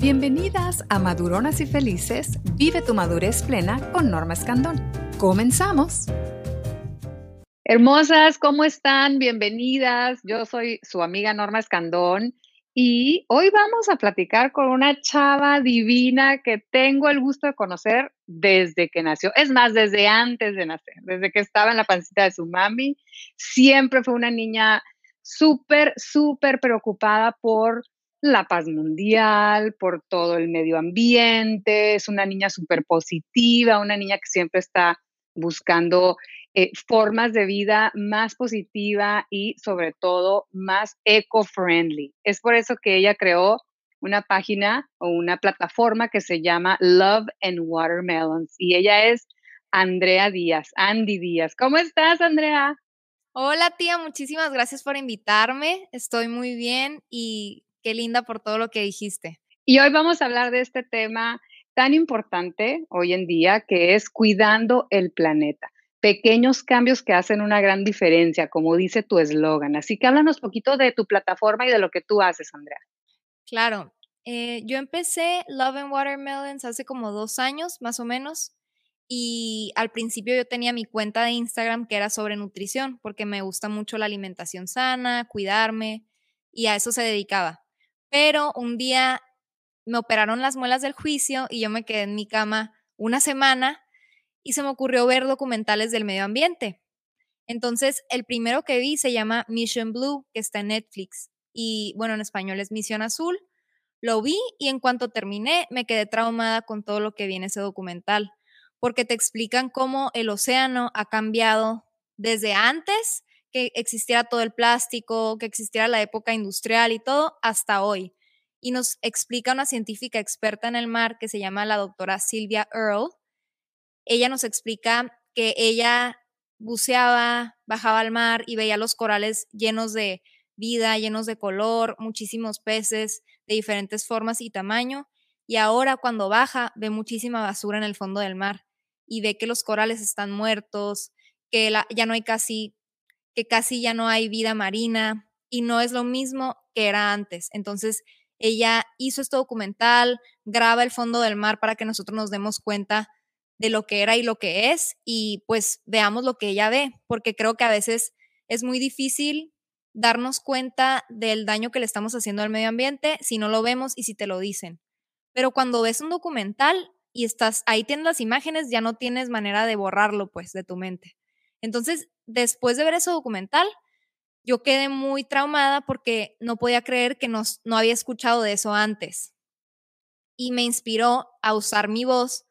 Bienvenidas a Maduronas y Felices, Vive tu madurez plena con Norma Escandón. Comenzamos. Hermosas, ¿cómo están? Bienvenidas. Yo soy su amiga Norma Escandón y hoy vamos a platicar con una chava divina que tengo el gusto de conocer desde que nació. Es más, desde antes de nacer, desde que estaba en la pancita de su mami. Siempre fue una niña súper, súper preocupada por la paz mundial, por todo el medio ambiente, es una niña súper positiva, una niña que siempre está buscando eh, formas de vida más positiva y sobre todo más eco-friendly. Es por eso que ella creó una página o una plataforma que se llama Love and Watermelons y ella es Andrea Díaz, Andy Díaz. ¿Cómo estás, Andrea? Hola, tía, muchísimas gracias por invitarme. Estoy muy bien y Qué linda por todo lo que dijiste. Y hoy vamos a hablar de este tema tan importante hoy en día que es cuidando el planeta. Pequeños cambios que hacen una gran diferencia, como dice tu eslogan. Así que háblanos poquito de tu plataforma y de lo que tú haces, Andrea. Claro, eh, yo empecé Love and Watermelons hace como dos años, más o menos. Y al principio yo tenía mi cuenta de Instagram que era sobre nutrición, porque me gusta mucho la alimentación sana, cuidarme, y a eso se dedicaba. Pero un día me operaron las muelas del juicio y yo me quedé en mi cama una semana y se me ocurrió ver documentales del medio ambiente. Entonces, el primero que vi se llama Mission Blue, que está en Netflix. Y bueno, en español es Misión Azul. Lo vi y en cuanto terminé me quedé traumada con todo lo que viene ese documental, porque te explican cómo el océano ha cambiado desde antes que existiera todo el plástico, que existiera la época industrial y todo hasta hoy. Y nos explica una científica experta en el mar que se llama la doctora Sylvia Earle. Ella nos explica que ella buceaba, bajaba al mar y veía los corales llenos de vida, llenos de color, muchísimos peces de diferentes formas y tamaño. Y ahora cuando baja ve muchísima basura en el fondo del mar y ve que los corales están muertos, que ya no hay casi que casi ya no hay vida marina y no es lo mismo que era antes. Entonces, ella hizo este documental, graba el fondo del mar para que nosotros nos demos cuenta de lo que era y lo que es y pues veamos lo que ella ve, porque creo que a veces es muy difícil darnos cuenta del daño que le estamos haciendo al medio ambiente si no lo vemos y si te lo dicen. Pero cuando ves un documental y estás ahí tienes las imágenes, ya no tienes manera de borrarlo pues de tu mente. Entonces, después de ver ese documental, yo quedé muy traumada porque no podía creer que no había escuchado de eso antes. Y me inspiró a usar mi voz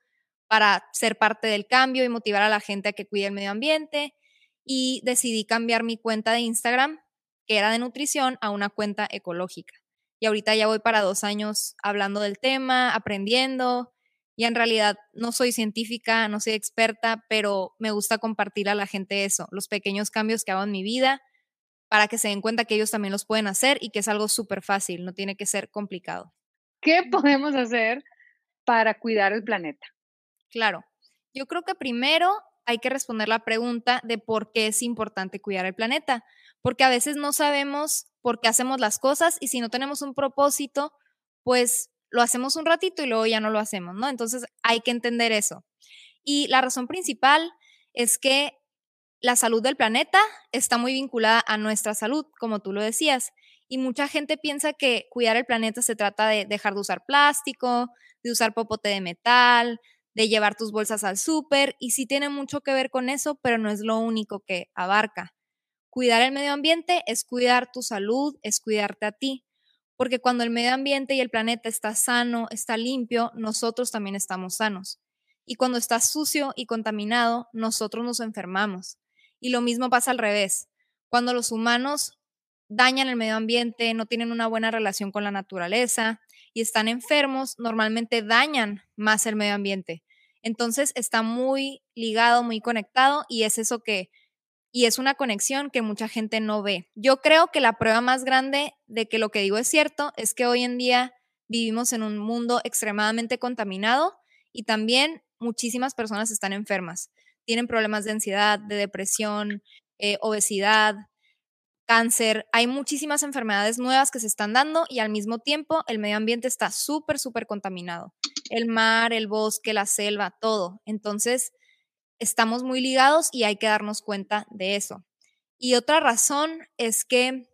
para ser parte del cambio y motivar a la gente a que cuide el medio ambiente. Y decidí cambiar mi cuenta de Instagram, que era de nutrición, a una cuenta ecológica. Y ahorita ya voy para dos años hablando del tema, aprendiendo, y en realidad no soy científica, no soy experta, pero me gusta compartir a la gente eso, los pequeños cambios que hago en mi vida para que se den cuenta que ellos también los pueden hacer y que es algo súper fácil, no tiene que ser complicado. ¿Qué podemos hacer para cuidar el planeta? Claro, yo creo que primero hay que responder la pregunta de por qué es importante cuidar el planeta, porque a veces no sabemos por qué hacemos las cosas y si no tenemos un propósito, pues lo hacemos un ratito y luego ya no lo hacemos, ¿no? Entonces hay que entender eso. Y la razón principal es que la salud del planeta está muy vinculada a nuestra salud, como tú lo decías. Y mucha gente piensa que cuidar el planeta se trata de dejar de usar plástico, de usar popote de metal, de llevar tus bolsas al súper, y sí tiene mucho que ver con eso, pero no es lo único que abarca. Cuidar el medio ambiente es cuidar tu salud, es cuidarte a ti porque cuando el medio ambiente y el planeta está sano, está limpio, nosotros también estamos sanos. Y cuando está sucio y contaminado, nosotros nos enfermamos. Y lo mismo pasa al revés. Cuando los humanos dañan el medio ambiente, no tienen una buena relación con la naturaleza y están enfermos, normalmente dañan más el medio ambiente. Entonces está muy ligado, muy conectado y es eso que y es una conexión que mucha gente no ve. Yo creo que la prueba más grande de que lo que digo es cierto es que hoy en día vivimos en un mundo extremadamente contaminado y también muchísimas personas están enfermas. Tienen problemas de ansiedad, de depresión, eh, obesidad, cáncer, hay muchísimas enfermedades nuevas que se están dando y al mismo tiempo el medio ambiente está súper, súper contaminado. El mar, el bosque, la selva, todo. Entonces, estamos muy ligados y hay que darnos cuenta de eso. Y otra razón es que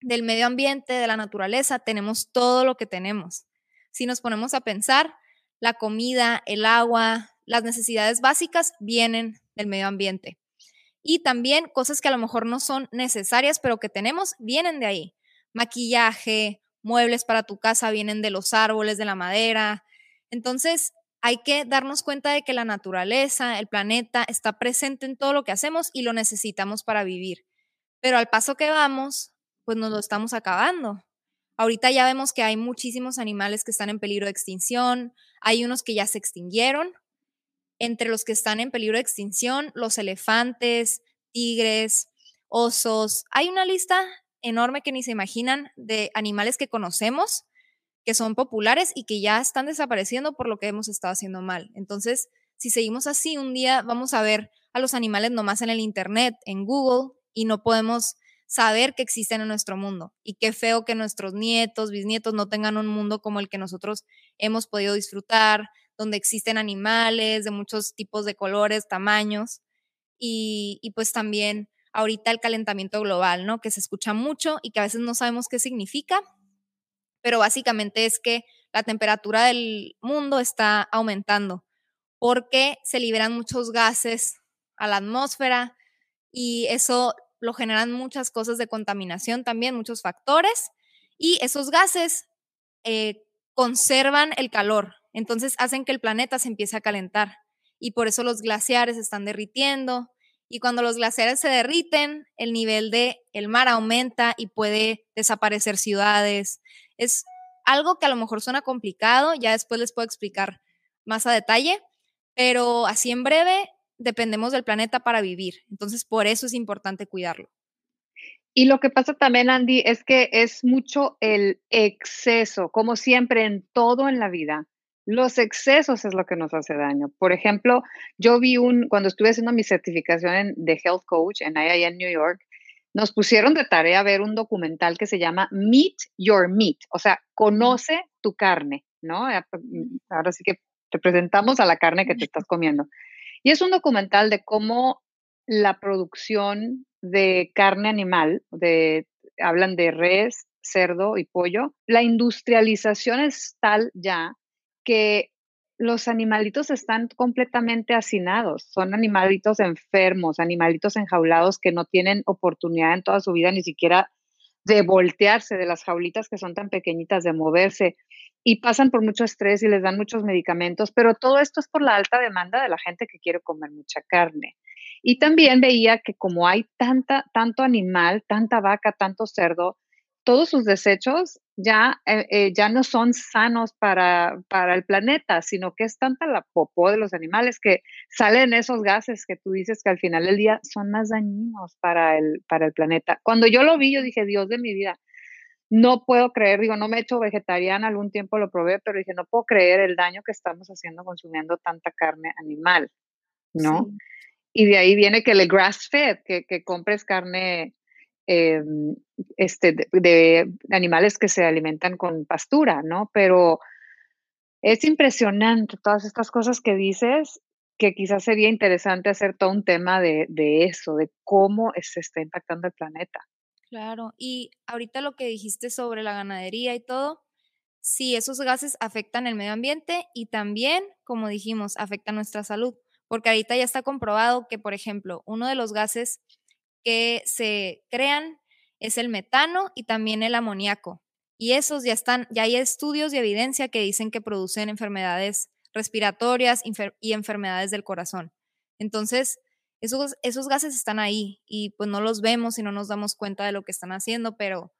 del medio ambiente, de la naturaleza, tenemos todo lo que tenemos. Si nos ponemos a pensar, la comida, el agua, las necesidades básicas vienen del medio ambiente. Y también cosas que a lo mejor no son necesarias, pero que tenemos, vienen de ahí. Maquillaje, muebles para tu casa vienen de los árboles, de la madera. Entonces, hay que darnos cuenta de que la naturaleza, el planeta, está presente en todo lo que hacemos y lo necesitamos para vivir. Pero al paso que vamos, pues nos lo estamos acabando. Ahorita ya vemos que hay muchísimos animales que están en peligro de extinción, hay unos que ya se extinguieron. Entre los que están en peligro de extinción, los elefantes, tigres, osos. Hay una lista enorme que ni se imaginan de animales que conocemos, que son populares y que ya están desapareciendo por lo que hemos estado haciendo mal. Entonces, si seguimos así, un día vamos a ver a los animales nomás en el Internet, en Google, y no podemos saber que existen en nuestro mundo. Y qué feo que nuestros nietos, bisnietos no tengan un mundo como el que nosotros hemos podido disfrutar, donde existen animales de muchos tipos de colores, tamaños. Y, pues también ahorita el calentamiento global, ¿no? Que se escucha mucho y que a veces no sabemos qué significa, pero básicamente es que la temperatura del mundo está aumentando porque se liberan muchos gases a la atmósfera y eso lo generan muchas cosas de contaminación también, muchos factores, y esos gases eh, conservan el calor, entonces hacen que el planeta se empiece a calentar, y por eso los glaciares están derritiendo, y cuando los glaciares se derriten, el nivel del el mar aumenta y puede desaparecer ciudades. Es algo que a lo mejor suena complicado, ya después les puedo explicar más a detalle, pero así en breve, dependemos del planeta para vivir. Entonces, por eso es importante cuidarlo. Y lo que pasa también, Andy, es que es mucho el exceso, como siempre en todo en la vida. Los excesos es lo que nos hace daño. Por ejemplo, yo vi un, cuando estuve haciendo mi certificación de Health Coach en IIN New York, nos pusieron de tarea ver un documental que se llama Meet Your Meat, o sea, conoce tu carne, ¿no? Ahora sí que te presentamos a la carne que te estás comiendo. Y es un documental de cómo la producción de carne animal, de, hablan de res, cerdo y pollo, la industrialización es tal ya que los animalitos están completamente hacinados, son animalitos enfermos, animalitos enjaulados que no tienen oportunidad en toda su vida ni siquiera de voltearse de las jaulitas que son tan pequeñitas, de moverse y pasan por mucho estrés y les dan muchos medicamentos, pero todo esto es por la alta demanda de la gente que quiere comer mucha carne. Y también veía que como hay tanta, tanto animal, tanta vaca, tanto cerdo, todos sus desechos ya, eh, eh, ya no son sanos para, para, el planeta, sino que es tanta la popó de los animales que salen esos gases que tú dices que al final del día son más dañinos para el, para el planeta. Cuando yo lo vi, yo dije, Dios de mi vida, no puedo creer, digo, no me he hecho vegetariana, algún tiempo lo probé, pero dije, no puedo creer el daño que estamos haciendo consumiendo tanta carne animal, ¿no? Y de ahí viene que el grass fed, que, que compres carne eh, este, de, animales que se alimentan con pastura, ¿no? Pero es impresionante todas estas cosas que dices, que quizás sería interesante hacer todo un tema de, de eso, de cómo se está impactando el planeta. Claro, y ahorita lo que dijiste sobre la ganadería y todo, sí, esos gases afectan el medio ambiente y también, como dijimos, afectan nuestra salud, porque ahorita ya está comprobado que, por ejemplo, uno de los gases que se crean es el metano y también el amoníaco. Y esos ya están, ya hay estudios y evidencia que dicen que producen enfermedades respiratorias y enfermedades del corazón. Entonces, esos, esos gases están ahí y pues no los vemos y no nos damos cuenta de lo que están haciendo, pero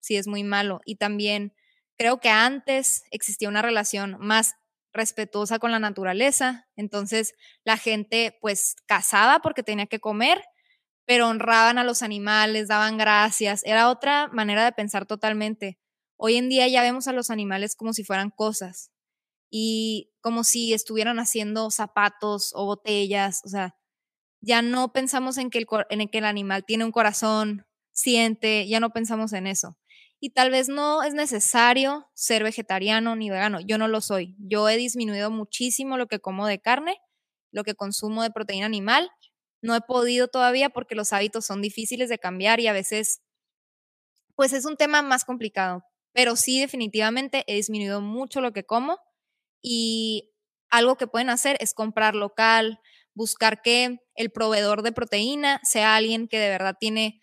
sí es muy malo. Y también creo que antes existía una relación más respetuosa con la naturaleza, entonces la gente pues cazaba porque tenía que comer, pero honraban a los animales, daban gracias, era otra manera de pensar totalmente. Hoy en día ya vemos a los animales como si fueran cosas y como si estuvieran haciendo zapatos o botellas, o sea, ya no pensamos en que el, que el animal tiene un corazón, siente, ya no pensamos en eso. Y tal vez no es necesario ser vegetariano ni vegano. Yo no lo soy. Yo he disminuido muchísimo lo que como de carne, lo que consumo de proteína animal. No he podido todavía porque los hábitos son difíciles de cambiar y a veces, pues es un tema más complicado. Pero sí, definitivamente he disminuido mucho lo que como y algo que pueden hacer es comprar local, buscar que el proveedor de proteína sea alguien que de verdad tiene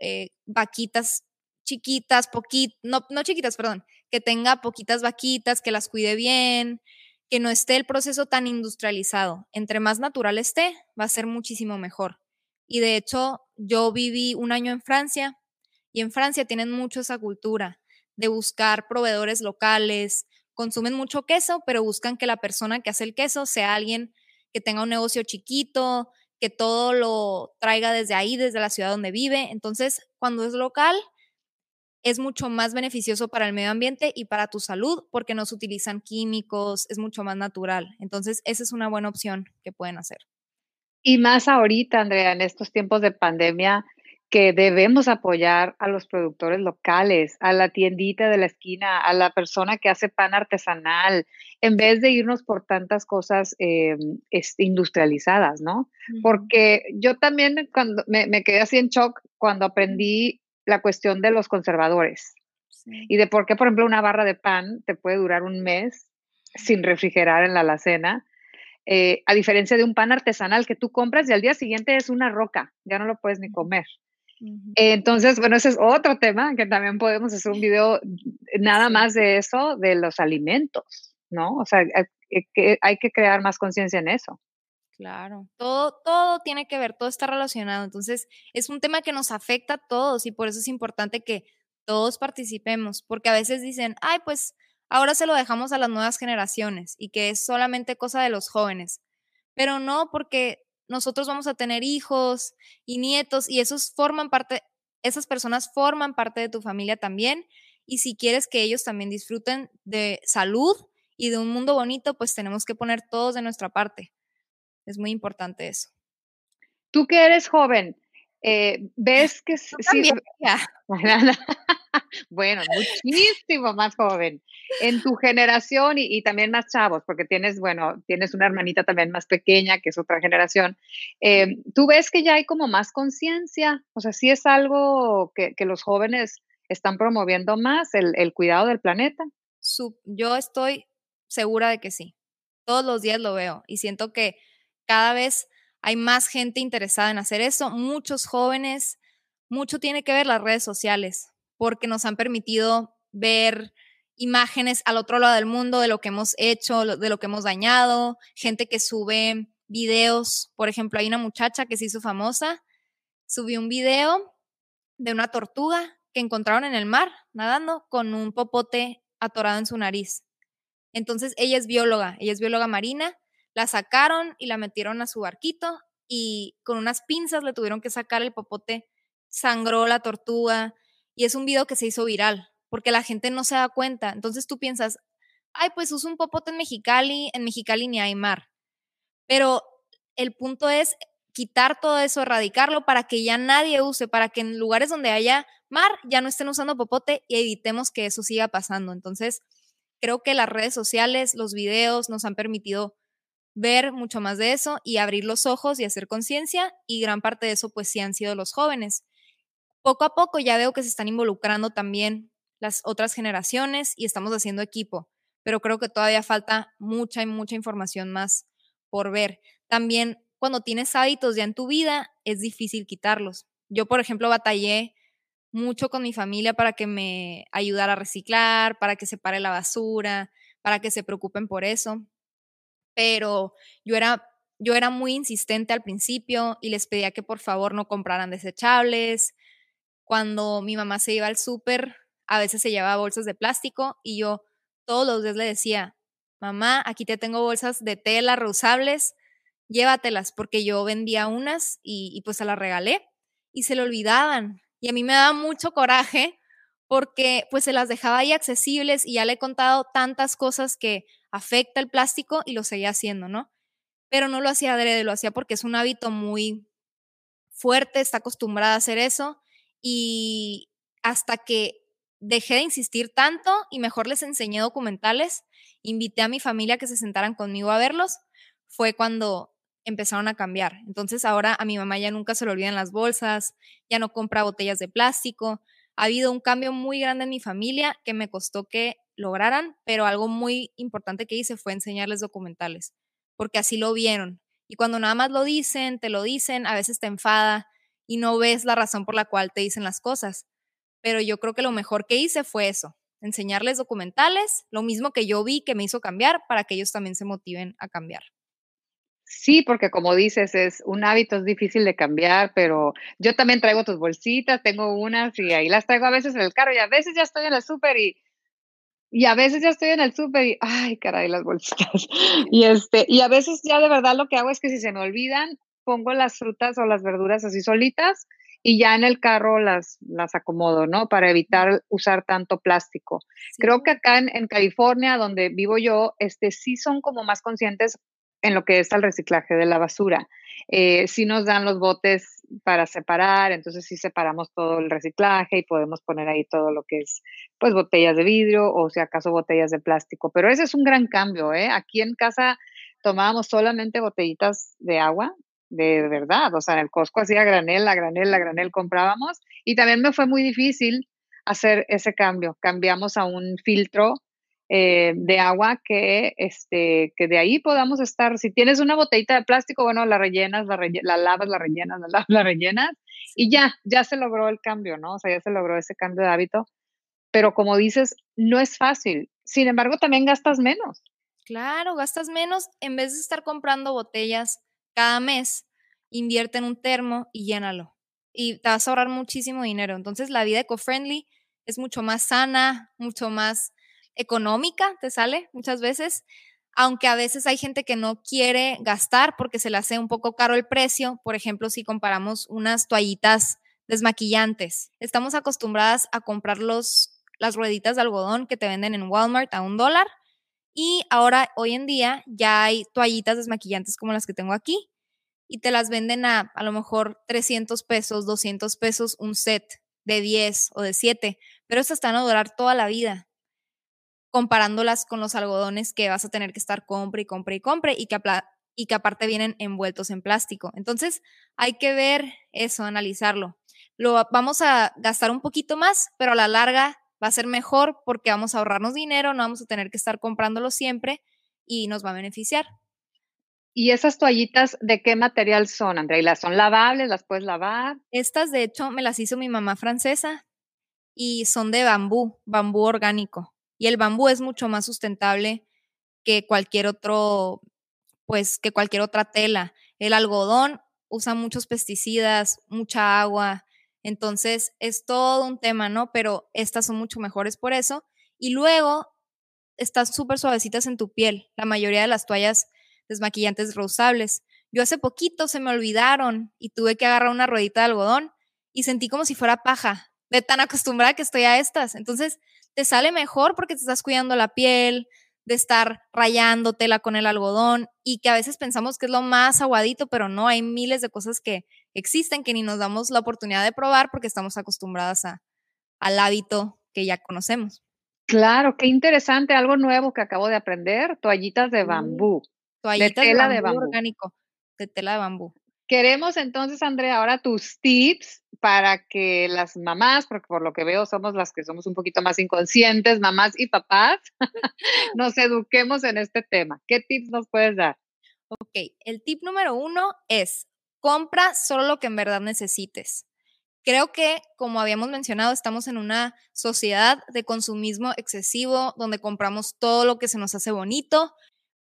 eh, vaquitas chiquitas, poquitas, no, no chiquitas, perdón, que tenga poquitas vaquitas, que las cuide bien, que no esté el proceso tan industrializado. Entre más natural esté, va a ser muchísimo mejor. Y de hecho, yo viví un año en Francia y en Francia tienen mucho esa cultura de buscar proveedores locales, consumen mucho queso, pero buscan que la persona que hace el queso sea alguien que tenga un negocio chiquito, que todo lo traiga desde ahí, desde la ciudad donde vive. Entonces, cuando es local, es mucho más beneficioso para el medio ambiente y para tu salud porque no se utilizan químicos, es mucho más natural. Entonces, esa es una buena opción que pueden hacer. Y más ahorita, Andrea, en estos tiempos de pandemia, que debemos apoyar a los productores locales, a la tiendita de la esquina, a la persona que hace pan artesanal, en vez de irnos por tantas cosas eh, industrializadas, ¿no? Porque yo también cuando me, quedé así en shock cuando aprendí la cuestión de los conservadores y de por qué, por ejemplo, una barra de pan te puede durar un mes sin refrigerar en la alacena. Eh, a diferencia de un pan artesanal que tú compras y al día siguiente es una roca, ya no lo puedes ni comer. Entonces, bueno, ese es otro tema que también podemos hacer un video nada más de eso, de los alimentos, ¿no? O sea, eh, que hay que crear más conciencia en eso. Claro, todo, todo tiene que ver, todo está relacionado. Entonces, es un tema que nos afecta a todos y por eso es importante que todos participemos, porque a veces dicen, ay, pues ahora se lo dejamos a las nuevas generaciones y que es solamente cosa de los jóvenes. Pero no, porque nosotros vamos a tener hijos y nietos y esos forman parte, esas personas forman parte de tu familia también. Y si quieres que ellos también disfruten de salud y de un mundo bonito, pues tenemos que poner todos de nuestra parte. Es muy importante eso. Tú que eres joven, eh, ves que sí, bueno, muchísimo más joven. En tu generación y, también más chavos, porque tienes, bueno, tienes una hermanita también más pequeña, que es otra generación. Eh, ¿Tú ves que ya hay como más conciencia? O sea, sí es algo que, los jóvenes están promoviendo más, el, cuidado del planeta. yo estoy segura de que sí. Todos los días lo veo y siento que cada vez hay más gente interesada en hacer eso, muchos jóvenes, mucho tiene que ver las redes sociales porque nos han permitido ver imágenes al otro lado del mundo de lo que hemos hecho, de lo que hemos dañado, gente que sube videos, por ejemplo, hay una muchacha que se hizo famosa, subió un video de una tortuga que encontraron en el mar nadando con un popote atorado en su nariz. Entonces ella es bióloga, ella es bióloga marina, la sacaron y la metieron a su barquito y con unas pinzas le tuvieron que sacar el popote, sangró la tortuga, y es un video que se hizo viral, porque la gente no se da cuenta. Entonces tú piensas, ay, pues uso un popote en Mexicali, en Mexicali ni hay mar. Pero el punto es quitar todo eso, erradicarlo para que ya nadie use, para que en lugares donde haya mar ya no estén usando popote y evitemos que eso siga pasando. Entonces, creo que las redes sociales, los videos nos han permitido ver mucho más de eso y abrir los ojos y hacer conciencia y gran parte de eso pues sí han sido los jóvenes poco a poco ya veo que se están involucrando también las otras generaciones y estamos haciendo equipo, pero creo que todavía falta mucha y mucha información más por ver. También cuando tienes hábitos ya en tu vida, es difícil quitarlos. Yo, por ejemplo, batallé mucho con mi familia para que me ayudara a reciclar, para que separe la basura, para que se preocupen por eso. Pero yo era, yo era muy insistente al principio y les pedía que por favor no compraran desechables, cuando mi mamá se iba al súper, a veces se llevaba bolsas de plástico y yo todos los días le decía, mamá, aquí te tengo bolsas de tela reusables, llévatelas, porque yo vendía unas y, pues se las regalé y se le olvidaban. Y a mí me daba mucho coraje porque pues se las dejaba ahí accesibles y ya le he contado tantas cosas que afecta el plástico y lo seguía haciendo, ¿no? Pero no lo hacía adrede, lo hacía porque es un hábito muy fuerte, está acostumbrada a hacer eso y hasta que dejé de insistir tanto y mejor les enseñé documentales, invité a mi familia que se sentaran conmigo a verlos, fue cuando empezaron a cambiar. Entonces ahora a mi mamá ya nunca se le olvidan las bolsas, ya no compra botellas de plástico. Ha habido un cambio muy grande en mi familia que me costó que lograran, pero algo muy importante que hice fue enseñarles documentales, porque así lo vieron. Y cuando nada más lo dicen, te lo dicen, a veces te enfada y no ves la razón por la cual te dicen las cosas. Pero yo creo que lo mejor que hice fue eso, enseñarles documentales, lo mismo que yo vi que me hizo cambiar para que ellos también se motiven a cambiar. Sí, porque como dices, es un hábito, es difícil de cambiar, pero yo también traigo tus bolsitas, tengo unas y ahí las traigo a veces en el carro y a veces ya estoy en el súper y, y a veces ya estoy en el súper y, ay, caray, las bolsitas. Y, este, y a veces ya de verdad lo que hago es que si se me olvidan, pongo las frutas o las verduras así solitas y ya en el carro las, las acomodo, ¿no? Para evitar usar tanto plástico. Creo que acá en, en, California, donde vivo yo, este, sí son como más conscientes en lo que es el reciclaje de la basura. Eh, sí nos dan los botes para separar, entonces sí separamos todo el reciclaje y podemos poner ahí todo lo que es, pues, botellas de vidrio o si acaso botellas de plástico. Pero ese es un gran cambio, ¿eh? Aquí en casa tomábamos solamente botellitas de agua, de verdad, o sea, en el Costco hacía granel, a granel, a granel comprábamos y también me fue muy difícil hacer ese cambio. Cambiamos a un filtro eh, de agua que, este, que de ahí podamos estar. Si tienes una botellita de plástico, bueno, la rellenas, la, la lavas, la rellenas, la la rellenas y ya, ya se logró el cambio, ¿no? O sea, ya se logró ese cambio de hábito. Pero como dices, no es fácil. Sin embargo, también gastas menos. Claro, gastas menos. En vez de estar comprando botellas cada mes, invierte en un termo y llénalo. Y te vas a ahorrar muchísimo dinero. Entonces, la vida eco-friendly es mucho más sana, mucho más económica, te sale muchas veces, aunque a veces hay gente que no quiere gastar porque se le hace un poco caro el precio. Por ejemplo, si comparamos unas toallitas desmaquillantes, estamos acostumbradas a comprar los, las rueditas de algodón que te venden en Walmart a un dólar. Y ahora, hoy en día, ya hay toallitas desmaquillantes como las que tengo aquí y te las venden a a lo mejor 300 pesos, 200 pesos un set de 10 o de 7, pero estas están a durar toda la vida comparándolas con los algodones que vas a tener que estar compre y compre y compre y que, y que aparte vienen envueltos en plástico. Entonces hay que ver eso, analizarlo. Lo vamos a gastar un poquito más, pero a la larga va a ser mejor porque vamos a ahorrarnos dinero, no vamos a tener que estar comprándolo siempre y nos va a beneficiar. ¿Y esas toallitas de qué material son, Andrea? las son lavables? ¿Las puedes lavar? Estas, de hecho, me las hizo mi mamá francesa y son de bambú, bambú orgánico. Y el bambú es mucho más sustentable que cualquier otro, pues que cualquier otra tela. El algodón usa muchos pesticidas, mucha agua, entonces es todo un tema, ¿no? Pero estas son mucho mejores por eso. Y luego están súper suavecitas en tu piel, la mayoría de las toallas desmaquillantes reusables. Yo hace poquito se me olvidaron y tuve que agarrar una ruedita de algodón y sentí como si fuera paja, de tan acostumbrada que estoy a estas. Entonces, te sale mejor porque te estás cuidando la piel, de estar rayándotela con el algodón y que a veces pensamos que es lo más aguadito, pero no, hay miles de cosas que existen que ni nos damos la oportunidad de probar porque estamos acostumbradas a, al hábito que ya conocemos. Claro, qué interesante, algo nuevo que acabo de aprender, toallitas de bambú. Toallitas de tela de bambú, orgánico, de tela de bambú. Queremos entonces, Andrea, ahora tus tips para que las mamás, porque por lo que veo somos las que somos un poquito más inconscientes, mamás y papás, nos eduquemos en este tema. ¿Qué tips nos puedes dar? Ok, el tip número uno es compra solo lo que en verdad necesites. Creo que, como habíamos mencionado, estamos en una sociedad de consumismo excesivo, donde compramos todo lo que se nos hace bonito,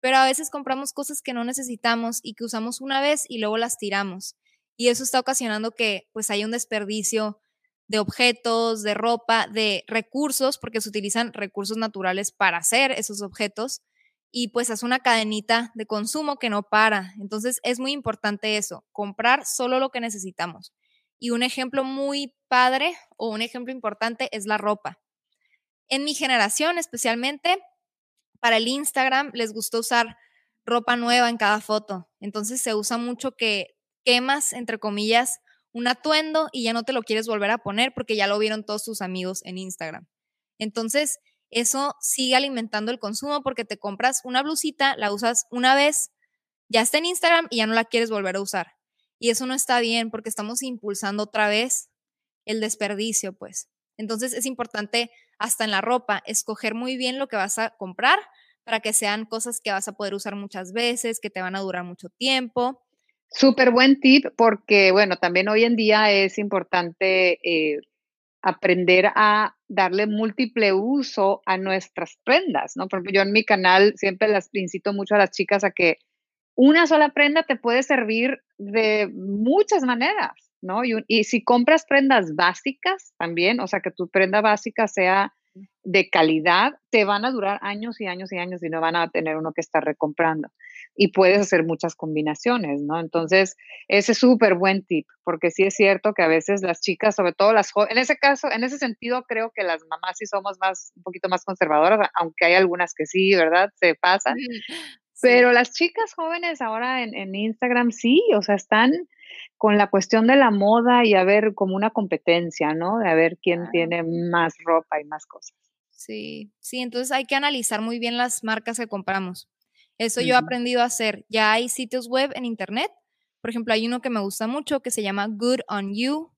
pero a veces compramos cosas que no necesitamos y que usamos una vez y luego las tiramos. Y eso está ocasionando que pues haya un desperdicio de objetos, de ropa, de recursos, porque se utilizan recursos naturales para hacer esos objetos y pues es una cadenita de consumo que no para. Entonces es muy importante eso, comprar solo lo que necesitamos. Y un ejemplo muy padre o un ejemplo importante es la ropa. En mi generación especialmente, para el Instagram les gusta usar ropa nueva en cada foto. Entonces se usa mucho que quemas, entre comillas, un atuendo y ya no te lo quieres volver a poner porque ya lo vieron todos tus amigos en Instagram. Entonces, eso sigue alimentando el consumo porque te compras una blusita, la usas una vez, ya está en Instagram y ya no la quieres volver a usar. Y eso no está bien porque estamos impulsando otra vez el desperdicio, pues. Entonces es importante hasta en la ropa escoger muy bien lo que vas a comprar para que sean cosas que vas a poder usar muchas veces, que te van a durar mucho tiempo. Súper buen tip porque, bueno, también hoy en día es importante eh, aprender a darle múltiple uso a nuestras prendas, ¿no? Por yo en mi canal siempre las incito mucho a las chicas a que una sola prenda te puede servir de muchas maneras, ¿no? Y, y si compras prendas básicas también, o sea, que tu prenda básica sea de calidad, te van a durar años y años y años y no van a tener uno que estar recomprando. Y puedes hacer muchas combinaciones, ¿no? Entonces, ese es súper buen tip, porque sí es cierto que a veces las chicas, sobre todo las jóvenes, en ese caso, en ese sentido, creo que las mamás sí somos más, un poquito más conservadoras, aunque hay algunas que sí, ¿verdad? Se pasan. Pero las chicas jóvenes ahora en, en Instagram sí, o sea, están con la cuestión de la moda y a ver como una competencia, ¿no? De a ver quién tiene más ropa y más cosas. Sí, sí, entonces hay que analizar muy bien las marcas que compramos. Eso yo he aprendido a hacer. Ya hay sitios web en internet. Por ejemplo, hay uno que me gusta mucho que se llama Good on You.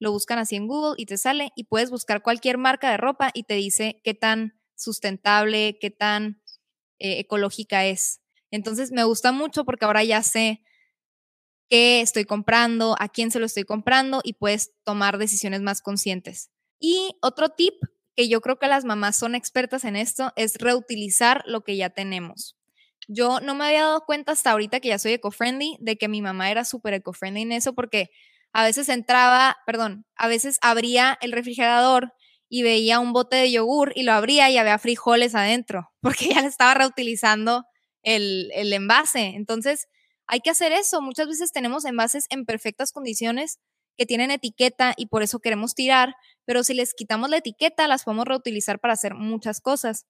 Lo buscan así en Google y te sale y puedes buscar cualquier marca de ropa y te dice qué tan sustentable, qué tan eh, ecológica es. Entonces me gusta mucho porque ahora ya sé qué estoy comprando, a quién se lo estoy comprando y puedes tomar decisiones más conscientes. Y otro tip que yo creo que las mamás son expertas en esto es reutilizar lo que ya tenemos. Yo no me había dado cuenta hasta ahorita que ya soy eco-friendly de que mi mamá era súper eco-friendly en eso porque a veces entraba, perdón, a veces abría el refrigerador y veía un bote de yogur y lo abría y había frijoles adentro porque ya le estaba reutilizando el, el envase. Entonces, hay que hacer eso. Muchas veces tenemos envases en perfectas condiciones que tienen etiqueta y por eso queremos tirar, pero si les quitamos la etiqueta, las podemos reutilizar para hacer muchas cosas.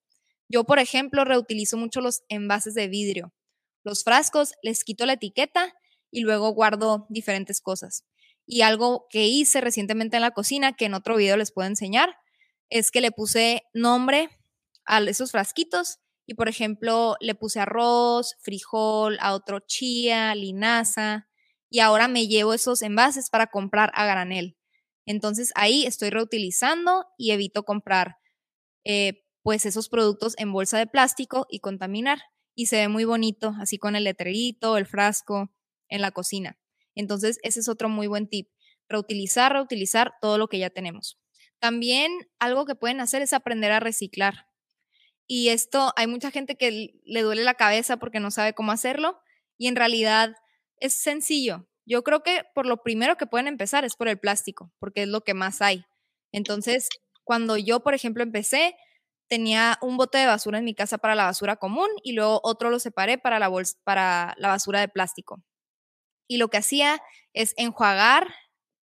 Yo, por ejemplo, reutilizo mucho los envases de vidrio. Los frascos les quito la etiqueta y luego guardo diferentes cosas. Y algo que hice recientemente en la cocina, que en otro video les puedo enseñar, es que le puse nombre a esos frasquitos y por ejemplo le puse arroz, frijol, a otro chía, linaza y ahora me llevo esos envases para comprar a granel. Entonces ahí estoy reutilizando y evito comprar eh, pues esos productos en bolsa de plástico y contaminar. Y se ve muy bonito, así con el letrerito, el frasco en la cocina. Entonces ese es otro muy buen tip. Reutilizar, reutilizar todo lo que ya tenemos. También algo que pueden hacer es aprender a reciclar. Y esto hay mucha gente que le duele la cabeza porque no sabe cómo hacerlo y en realidad es sencillo. Yo creo que por lo primero que pueden empezar es por el plástico, porque es lo que más hay. Entonces, cuando yo, por ejemplo, empecé, tenía un bote de basura en mi casa para la basura común y luego otro lo separé para la, para la basura de plástico. Y lo que hacía es enjuagar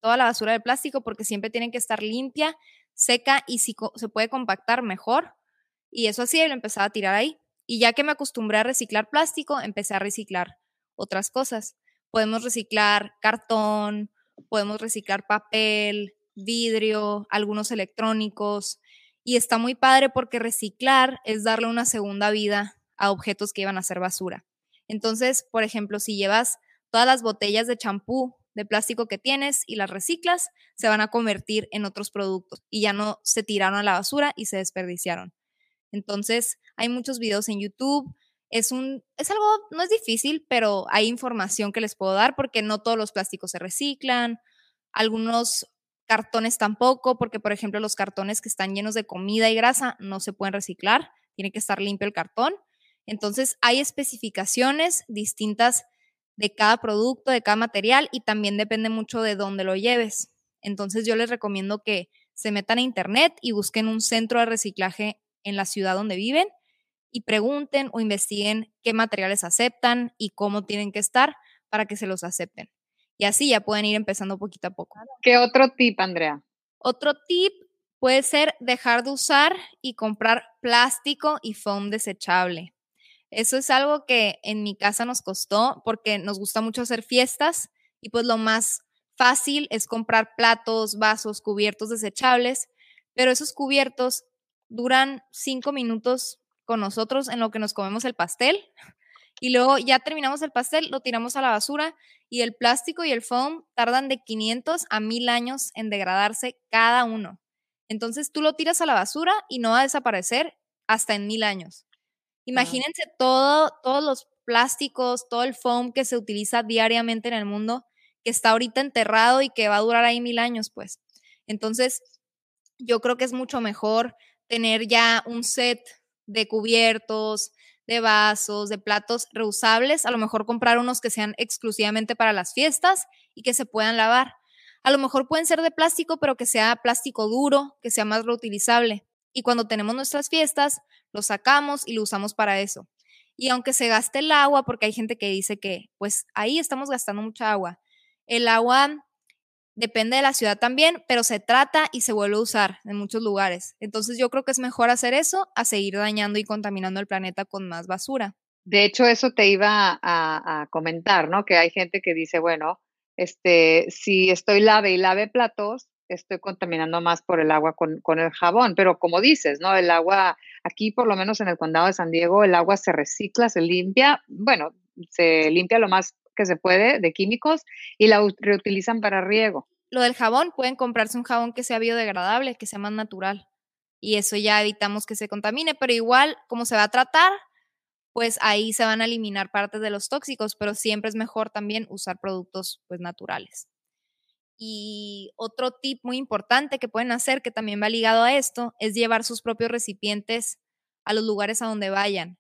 toda la basura de plástico porque siempre tienen que estar limpia, seca y se puede compactar mejor y eso así lo empezaba a tirar ahí. Y ya que me acostumbré a reciclar plástico, empecé a reciclar otras cosas. Podemos reciclar cartón, podemos reciclar papel, vidrio, algunos electrónicos. Y está muy padre porque reciclar es darle una segunda vida a objetos que iban a ser basura. Entonces, por ejemplo, si llevas todas las botellas de champú de plástico que tienes y las reciclas, se van a convertir en otros productos y ya no se tiraron a la basura y se desperdiciaron. Entonces, hay muchos videos en YouTube. Es un, es algo, no es difícil, pero hay información que les puedo dar porque no todos los plásticos se reciclan, algunos cartones tampoco, porque por ejemplo los cartones que están llenos de comida y grasa no se pueden reciclar, tiene que estar limpio el cartón. Entonces hay especificaciones distintas de cada producto, de cada material y también depende mucho de dónde lo lleves. Entonces yo les recomiendo que se metan a internet y busquen un centro de reciclaje en la ciudad donde viven y pregunten o investiguen qué materiales aceptan y cómo tienen que estar para que se los acepten. Y así ya pueden ir empezando poquito a poco. ¿Qué otro tip, Andrea? Otro tip puede ser dejar de usar y comprar plástico y foam desechable. Eso es algo que en mi casa nos costó porque nos gusta mucho hacer fiestas y pues lo más fácil es comprar platos, vasos, cubiertos desechables, pero esos cubiertos duran cinco minutos con nosotros en lo que nos comemos el pastel y luego ya terminamos el pastel, lo tiramos a la basura y el plástico y el foam tardan de 500 a 1000 años en degradarse cada uno. Entonces tú lo tiras a la basura y no va a desaparecer hasta en mil años. Imagínense todo, todos los plásticos, todo el foam que se utiliza diariamente en el mundo, que está ahorita enterrado y que va a durar ahí mil años, pues. Entonces, yo creo que es mucho mejor tener ya un set de cubiertos, de vasos, de platos reusables, a lo mejor comprar unos que sean exclusivamente para las fiestas y que se puedan lavar. A lo mejor pueden ser de plástico, pero que sea plástico duro, que sea más reutilizable. Y cuando tenemos nuestras fiestas, lo sacamos y lo usamos para eso. Y aunque se gaste el agua, porque hay gente que dice que, pues ahí estamos gastando mucha agua. El agua depende de la ciudad también, pero se trata y se vuelve a usar en muchos lugares. Entonces yo creo que es mejor hacer eso a seguir dañando y contaminando el planeta con más basura. De hecho, eso te iba a, a comentar, ¿no? Que hay gente que dice, bueno, este, si estoy lave y lave platos, estoy contaminando más por el agua con, el jabón. Pero como dices, ¿no? El agua, aquí por lo menos en el condado de San Diego, el agua se recicla, se limpia, bueno, se limpia lo más que se puede de químicos y la reutilizan para riego. Lo del jabón, pueden comprarse un jabón que sea biodegradable, que sea más natural. Y eso ya evitamos que se contamine, pero igual, como se va a tratar, pues ahí se van a eliminar partes de los tóxicos, pero siempre es mejor también usar productos pues naturales. Y otro tip muy importante que pueden hacer, que también va ligado a esto, es llevar sus propios recipientes a los lugares a donde vayan.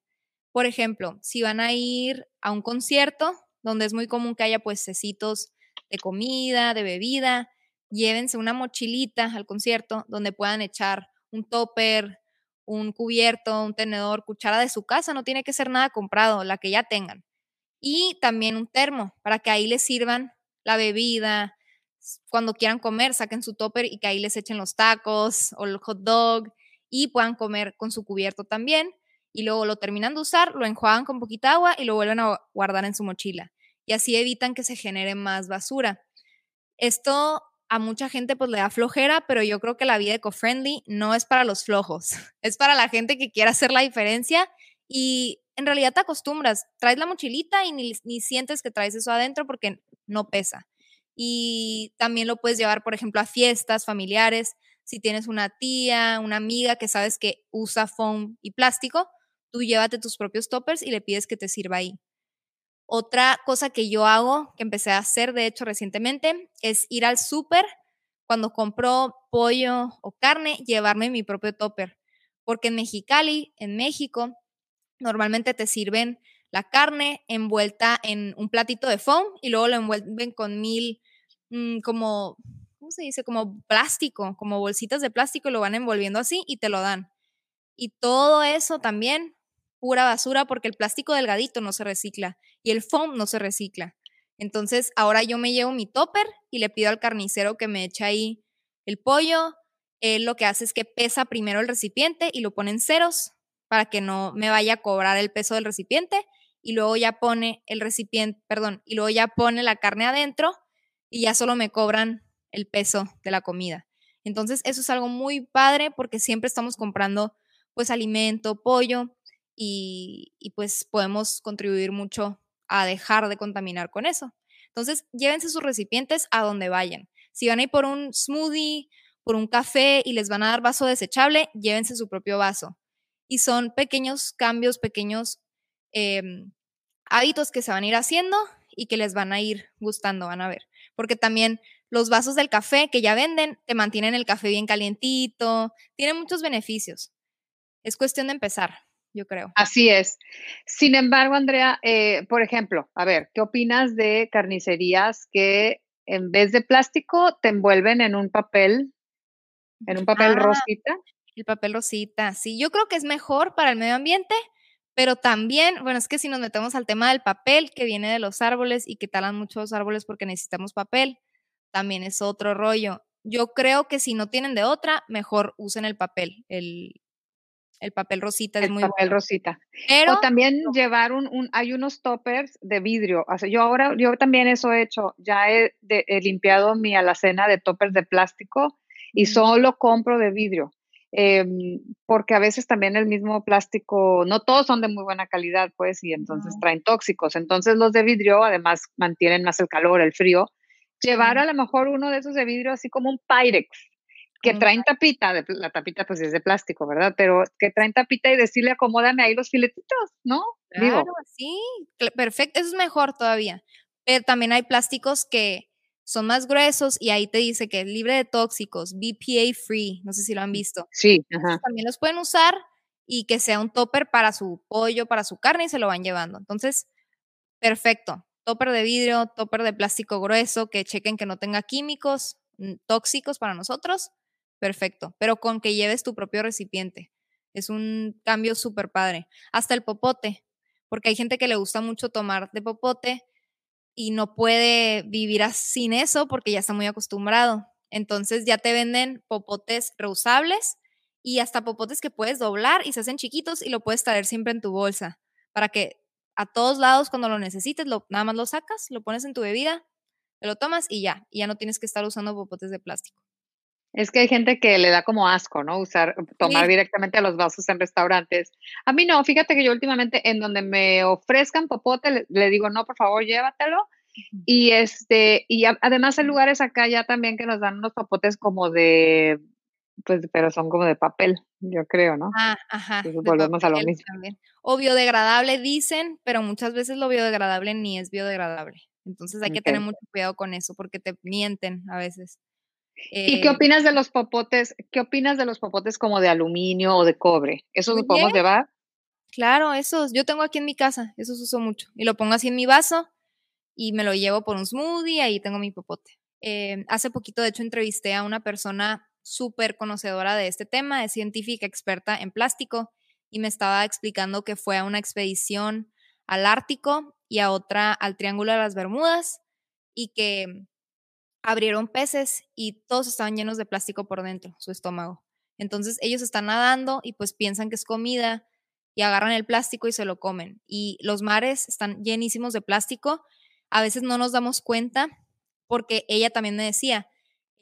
Por ejemplo, si van a ir a un concierto, donde es muy común que haya pues cecitos de comida, de bebida, llévense una mochilita al concierto donde puedan echar un topper, un cubierto, un tenedor, cuchara de su casa, no tiene que ser nada comprado, la que ya tengan. Y también un termo para que ahí les sirvan la bebida. Cuando quieran comer, saquen su topper y que ahí les echen los tacos o el hot dog y puedan comer con su cubierto también. Y luego lo terminan de usar, lo enjuagan con poquita agua y lo vuelven a guardar en su mochila. Y así evitan que se genere más basura. Esto a mucha gente pues le da flojera, pero yo creo que la vida eco-friendly no es para los flojos, es para la gente que quiere hacer la diferencia y en realidad te acostumbras, traes la mochilita y ni, ni sientes que traes eso adentro porque no pesa. Y también lo puedes llevar, por ejemplo, a fiestas familiares. Si tienes una tía, una amiga que sabes que usa foam y plástico, tú llévate tus propios toppers y le pides que te sirva ahí. Otra cosa que yo hago, que empecé a hacer de hecho recientemente, es ir al súper cuando compro pollo o carne, llevarme mi propio topper. Porque en Mexicali, en México, normalmente te sirven la carne envuelta en un platito de foam y luego lo envuelven con mil, mm, como, ¿cómo se dice? Como plástico, como bolsitas de plástico y lo van envolviendo así y te lo dan. Y todo eso también pura basura porque el plástico delgadito no se recicla y el foam no se recicla. Entonces, ahora yo me llevo mi topper y le pido al carnicero que me eche ahí el pollo. Él lo que hace es que pesa primero el recipiente y lo pone en ceros para que no me vaya a cobrar el peso del recipiente y luego ya pone el recipiente, perdón, y luego ya pone la carne adentro y ya solo me cobran el peso de la comida. Entonces, eso es algo muy padre porque siempre estamos comprando pues alimento, pollo y, pues podemos contribuir mucho a dejar de contaminar con eso. Entonces, llévense sus recipientes a donde vayan. Si van a ir por un smoothie, por un café y les van a dar vaso desechable, llévense su propio vaso. Y son pequeños cambios, pequeños em, hábitos que se van a ir haciendo y que les van a ir gustando, van a ver. Porque también los vasos del café que ya venden te mantienen el café bien calientito, tienen muchos beneficios. Es cuestión de empezar yo creo. Así es. Sin embargo, Andrea, eh, por ejemplo, a ver, ¿qué opinas de carnicerías que en vez de plástico te envuelven en un papel, en un papel Ah, rosita? el papel rosita, sí, yo creo que es mejor para el medio ambiente, pero también, bueno, es que si nos metemos al tema del papel que viene de los árboles y que talan muchos árboles porque necesitamos papel, también es otro rollo. Yo creo que si no tienen de otra, mejor usen el papel, el, El papel rosita es el muy papel rosita. Pero, o también llevar un, un, hay unos toppers de vidrio. O sea, yo ahora, yo también eso he hecho. Ya he, he limpiado mi alacena de toppers de plástico y solo compro de vidrio. Em, porque a veces también el mismo plástico, no todos son de muy buena calidad, pues, y entonces traen tóxicos. Entonces los de vidrio además mantienen más el calor, el frío. Llevar a lo mejor uno de esos de vidrio así como un Pyrex, que traen tapita, de, la tapita pues es de plástico, ¿verdad? Pero que traen tapita y decirle acomódame ahí los filetitos, ¿no? Claro, sí, perfecto, eso es mejor todavía. Pero también hay plásticos que son más gruesos y ahí te dice que es libre de tóxicos, BPA free, no sé si lo han visto. Sí, también los pueden usar y que sea un topper para su pollo, para su carne y se lo van llevando. Entonces, perfecto. Topper de vidrio, topper de plástico grueso, que chequen que no tenga químicos mm, tóxicos para nosotros. Perfecto, pero con que lleves tu propio recipiente. Es un cambio súper padre. Hasta el popote, porque hay gente que le gusta mucho tomar de popote y no puede vivir sin eso porque ya está muy acostumbrado. Entonces ya te venden popotes reusables y hasta popotes que puedes doblar y se hacen chiquitos y lo puedes traer siempre en tu bolsa para que a todos lados cuando lo necesites, lo, nada más lo sacas, lo pones en tu bebida, te lo tomas y ya, y ya no tienes que estar usando popotes de plástico. Es que hay gente que le da como asco, ¿no? Usar, tomar directamente los vasos en restaurantes. A mí no, fíjate que yo últimamente en donde me ofrezcan popote, le, digo, no, por favor, llévatelo. Y este, y además hay lugares acá ya también que nos dan unos popotes como de, pues, pero son como de papel, yo creo, ¿no? Ah, ajá. volvemos a lo mismo. O biodegradable dicen, pero muchas veces lo biodegradable ni es biodegradable. Entonces hay que tener mucho cuidado con eso porque te mienten a veces. ¿Y qué eh, opinas de los popotes? ¿Qué opinas de los popotes como de aluminio o de cobre? ¿Esos los podemos llevar? Claro, esos. Yo tengo aquí en mi casa, esos uso mucho. Y lo pongo así en mi vaso y me lo llevo por un smoothie, ahí tengo mi popote. Eh, hace poquito, de hecho, entrevisté a una persona súper conocedora de este tema, es científica experta en plástico, y me estaba explicando que fue a una expedición al Ártico y a otra al Triángulo de las Bermudas, y que abrieron peces y todos estaban llenos de plástico por dentro, su estómago. Entonces ellos están nadando y pues piensan que es comida y agarran el plástico y se lo comen. Y los mares están llenísimos de plástico. A veces no nos damos cuenta porque ella también me decía,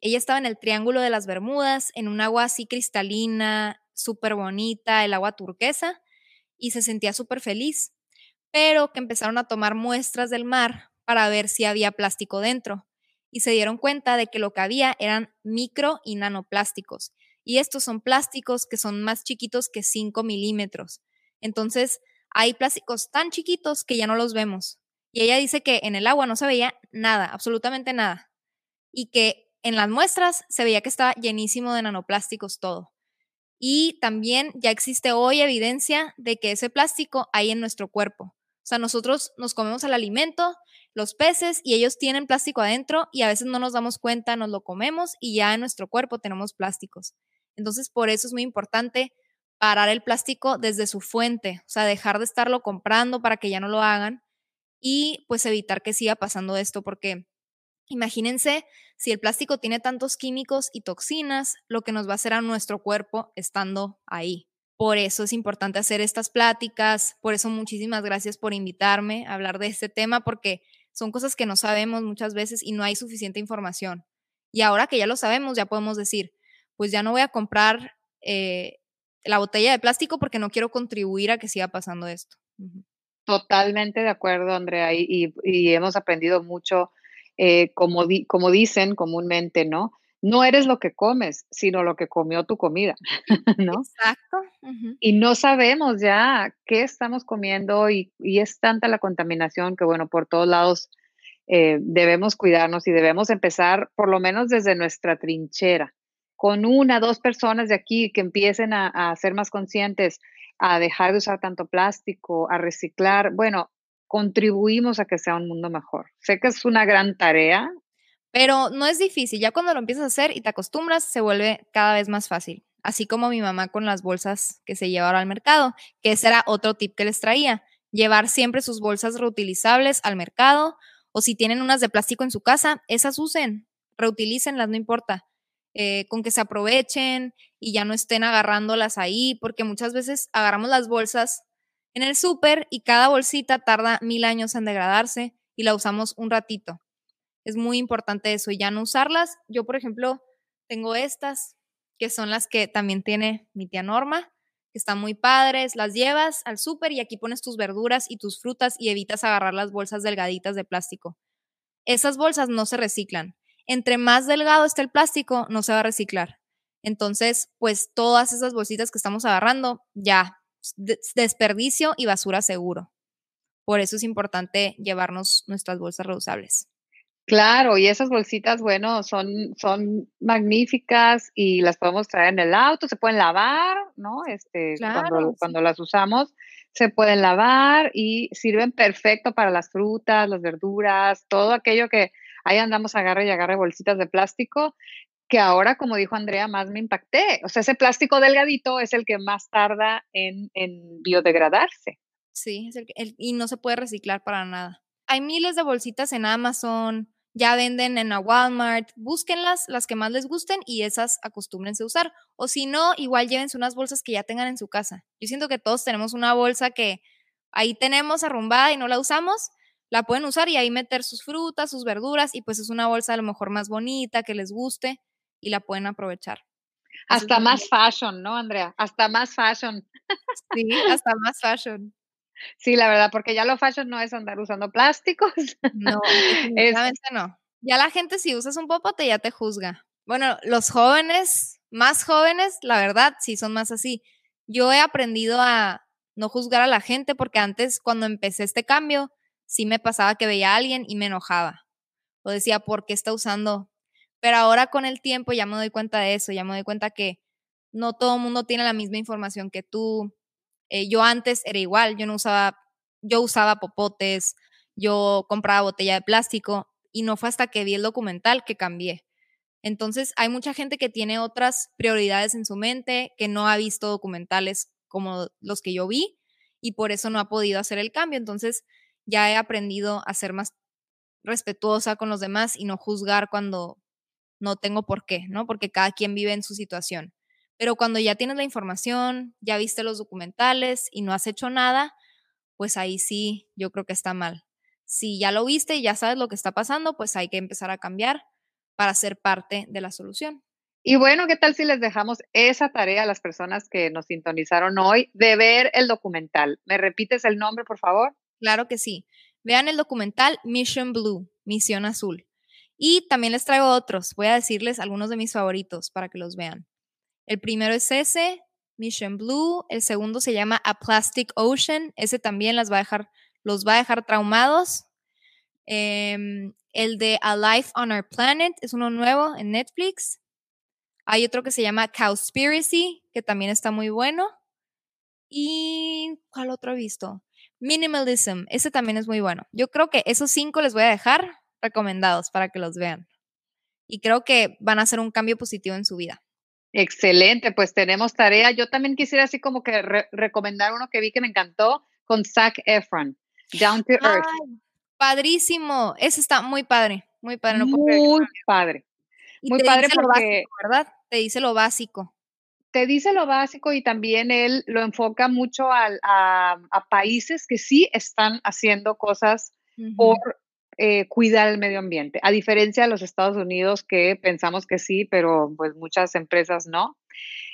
ella estaba en el Triángulo de las Bermudas, en un agua así cristalina, súper bonita, el agua turquesa, y se sentía súper feliz, pero que empezaron a tomar muestras del mar para ver si había plástico dentro y se dieron cuenta de que lo que había eran micro y nanoplásticos. Y estos son plásticos que son más chiquitos que 5 milímetros. Entonces, hay plásticos tan chiquitos que ya no los vemos. Y ella dice que en el agua no se veía nada, absolutamente nada. Y que en las muestras se veía que estaba llenísimo de nanoplásticos todo. Y también ya existe hoy evidencia de que ese plástico hay en nuestro cuerpo. O sea, nosotros nos comemos el alimento, los peces y ellos tienen plástico adentro y a veces no nos damos cuenta, nos lo comemos y ya en nuestro cuerpo tenemos plásticos. Entonces, por eso es muy importante parar el plástico desde su fuente, o sea, dejar de estarlo comprando para que ya no lo hagan y pues evitar que siga pasando esto porque imagínense si el plástico tiene tantos químicos y toxinas, lo que nos va a hacer a nuestro cuerpo estando ahí. Por eso es importante hacer estas pláticas, por eso muchísimas gracias por invitarme a hablar de este tema, porque son cosas que no sabemos muchas veces y no hay suficiente información. Y ahora que ya lo sabemos, ya podemos decir, pues ya no voy a comprar eh, la botella de plástico porque no quiero contribuir a que siga pasando esto. Totalmente de acuerdo, Andrea, y, hemos aprendido mucho, eh, como, como dicen comúnmente, ¿no? No eres lo que comes, sino lo que comió tu comida, ¿no? Exacto. Y no sabemos ya qué estamos comiendo y, es tanta la contaminación que, bueno, por todos lados eh, debemos cuidarnos y debemos empezar por lo menos desde nuestra trinchera, con una, dos personas de aquí que empiecen a, a ser más conscientes, a dejar de usar tanto plástico, a reciclar. Bueno, contribuimos a que sea un mundo mejor. Sé que es una gran tarea, pero no es difícil, ya cuando lo empiezas a hacer y te acostumbras, se vuelve cada vez más fácil. Así como mi mamá con las bolsas que se llevaron al mercado, que ese era otro tip que les traía, llevar siempre sus bolsas reutilizables al mercado o si tienen unas de plástico en su casa, esas usen, reutilícenlas, no importa. eh, con que se aprovechen y ya no estén agarrándolas ahí, porque muchas veces agarramos las bolsas en el súper y cada bolsita tarda mil años en degradarse y la usamos un ratito. Es muy importante eso y ya no usarlas. Yo, por ejemplo, tengo estas, que son las que también tiene mi tía Norma, que están muy padres. Las llevas al súper y aquí pones tus verduras y tus frutas y evitas agarrar las bolsas delgaditas de plástico. Esas bolsas no se reciclan. Entre más delgado esté el plástico, no se va a reciclar. Entonces, pues todas esas bolsitas que estamos agarrando, ya, desperdicio y basura seguro. Por eso es importante llevarnos nuestras bolsas reusables. Claro, y esas bolsitas, bueno, son, son magníficas y las podemos traer en el auto, se pueden lavar, ¿no? Este, cuando, cuando las usamos, se pueden lavar y sirven perfecto para las frutas, las verduras, todo aquello que ahí andamos agarre y agarre bolsitas de plástico, que ahora, como dijo Andrea, más me impacté. O sea, ese plástico delgadito es el que más tarda en, en biodegradarse. Sí, es el, y no se puede reciclar para nada. Hay miles de bolsitas en Amazon, ya venden en la Walmart, búsquenlas, las que más les gusten y esas acostúmbrense a usar. O si no, igual llévense unas bolsas que ya tengan en su casa. Yo siento que todos tenemos una bolsa que ahí tenemos arrumbada y no la usamos, la pueden usar y ahí meter sus frutas, sus verduras y pues es una bolsa a lo mejor más bonita, que les guste y la pueden aprovechar. Hasta más fashion, ¿no, Andrea? Hasta más fashion. Sí, hasta más fashion. Sí, la verdad, porque ya lo fashion no es andar usando plásticos. No, definitivamente no. Ya la gente si usas un popote ya te juzga. Bueno, los jóvenes, más jóvenes, la verdad, sí son más así. Yo he aprendido a no juzgar a la gente porque antes cuando empecé este cambio, sí me pasaba que veía a alguien y me enojaba. O decía, ¿por qué está usando? Pero ahora con el tiempo ya me doy cuenta de eso, ya me doy cuenta que no todo el mundo tiene la misma información que tú, eh, yo antes era igual, yo no usaba, yo usaba popotes, yo compraba botella de plástico y no fue hasta que vi el documental que cambié. Entonces, hay mucha gente que tiene otras prioridades en su mente, que no ha visto documentales como los que yo vi y por eso no ha podido hacer el cambio. Entonces, ya he aprendido a ser más respetuosa con los demás y no juzgar cuando no tengo por qué, ¿no? Porque cada quien vive en su situación. Pero cuando ya tienes la información, ya viste los documentales y no has hecho nada, pues ahí sí, yo creo que está mal. Si ya lo viste y ya sabes lo que está pasando, pues hay que empezar a cambiar para ser parte de la solución. Y bueno, ¿qué tal si les dejamos esa tarea a las personas que nos sintonizaron hoy de ver el documental? ¿Me repites el nombre, por favor? Claro que sí. Vean el documental Mission Blue, Misión Azul. Y también les traigo otros. Voy a decirles algunos de mis favoritos para que los vean. El primero es ese, Mission Blue. El segundo se llama A Plastic Ocean. Ese también las va a dejar, los va a dejar traumados. Em, el de A Life on Our Planet es uno nuevo en Netflix. Hay otro que se llama Cowspiracy, que también está muy bueno. ¿Y cuál otro he visto? Minimalism, ese también es muy bueno. Yo creo que esos cinco les voy a dejar recomendados para que los vean. Y creo que van a hacer un cambio positivo en su vida. Excelente, pues tenemos tarea. Yo también quisiera así como que recomendar uno que vi que me encantó con Zac Efron, Down to Earth. padrísimo, ese está muy padre, muy padre. muy padre. muy padre porque, ¿verdad? Te dice lo básico. Te dice lo básico y también él lo enfoca mucho a, a, países que sí están haciendo cosas por eh, cuidar el medio ambiente, a diferencia de los Estados Unidos que pensamos que sí, pero pues muchas empresas no.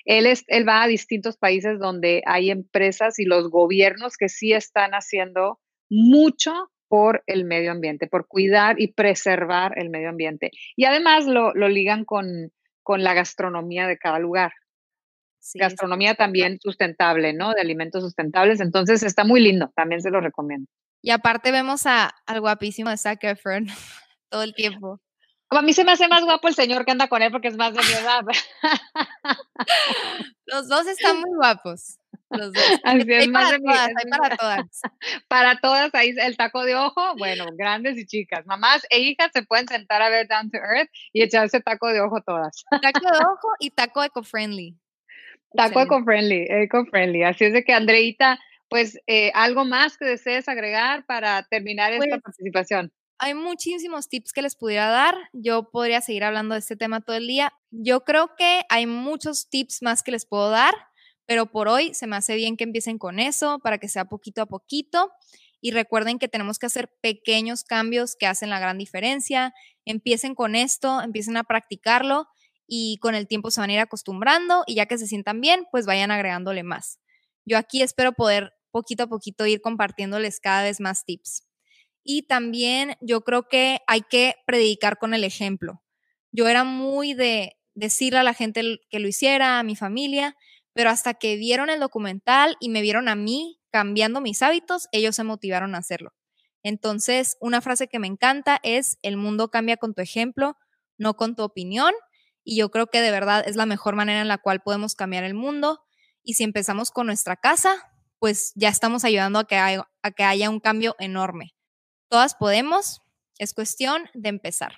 Él, es, él va a distintos países donde hay empresas y los gobiernos que sí están haciendo mucho por el medio ambiente, por cuidar y preservar el medio ambiente. Y además lo, lo ligan con, con la gastronomía de cada lugar. gastronomía también sustentable, ¿no? De alimentos sustentables. Entonces está muy lindo, también se lo recomiendo. Y aparte vemos a, al guapísimo de Zac Efron todo el tiempo. A mí se me hace más guapo el señor que anda con él porque es más de mi edad. Los dos están muy guapos. Los dos. Así hay, para de todas, hay para todas. Para todas, ahí el taco de ojo, bueno, grandes y chicas. Mamás e hijas se pueden sentar a ver Down to Earth y echarse taco de ojo todas. Taco de ojo y taco eco-friendly. Taco eco-friendly, eco-friendly. Así es de que Andreita pues eh, algo más que desees agregar para terminar esta pues participación. hay muchísimos tips que les pudiera dar. Yo podría seguir hablando de este tema todo el día. Yo creo que hay muchos tips más que les puedo dar, pero por hoy se me hace bien que empiecen con eso para que sea poquito a poquito. Y recuerden que tenemos que hacer pequeños cambios que hacen la gran diferencia. Empiecen con esto, empiecen a practicarlo y con el tiempo se van a ir acostumbrando y ya que se sientan bien, pues vayan agregándole más. Yo aquí espero poder poquito a poquito ir compartiéndoles cada vez más tips. Y también yo creo que hay que predicar con el ejemplo. Yo era muy de decirle a la gente que lo hiciera, a mi familia, pero hasta que vieron el documental y me vieron a mí cambiando mis hábitos, ellos se motivaron a hacerlo. Entonces, una frase que me encanta es, el mundo cambia con tu ejemplo, no con tu opinión. Y yo creo que de verdad es la mejor manera en la cual podemos cambiar el mundo. Y si empezamos con nuestra casa, pues ya estamos ayudando a que, a que haya un cambio enorme. Todas podemos, es cuestión de empezar.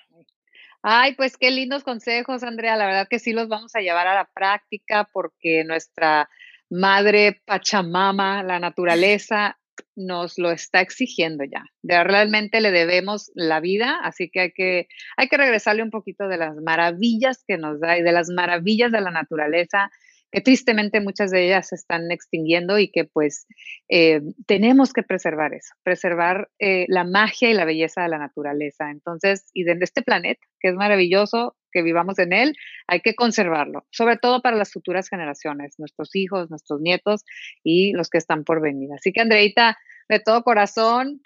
Ay, pues qué lindos consejos, Andrea. La verdad que sí los vamos a llevar a la práctica porque nuestra madre Pachamama, la naturaleza, nos lo está exigiendo ya. Realmente le debemos la vida, así que hay, que hay que regresarle un poquito de las maravillas que nos da y de las maravillas de la naturaleza que tristemente muchas de ellas se están extinguiendo y que pues eh, tenemos que preservar eso, preservar eh, la magia y la belleza de la naturaleza. Entonces, y de este planeta, que es maravilloso que vivamos en él, hay que conservarlo, sobre todo para las futuras generaciones, nuestros hijos, nuestros nietos y los que están por venir. Así que, Andreita, de todo corazón,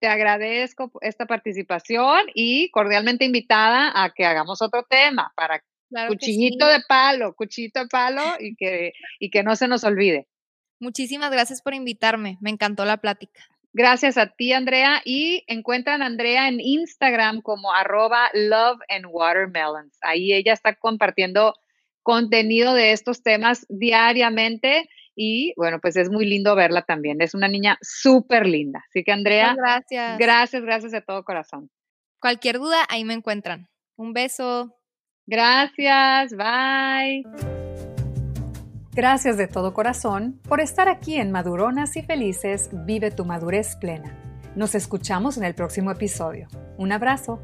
te agradezco esta participación y cordialmente invitada a que hagamos otro tema para cuchillito de palo, cuchillito de palo y que, y que no se nos olvide. Muchísimas gracias por invitarme, me encantó la plática. Gracias a ti, Andrea. Y encuentran a Andrea en Instagram como arroba love and watermelons. Ahí ella está compartiendo contenido de estos temas diariamente y bueno, pues es muy lindo verla también. Es una niña súper linda. Así que Andrea, gracias. Gracias, gracias de todo corazón. Cualquier duda, ahí me encuentran. Un beso. Gracias, bye. Gracias de todo corazón por estar aquí en Maduronas y Felices, vive tu madurez plena. Nos escuchamos en el próximo episodio. Un abrazo.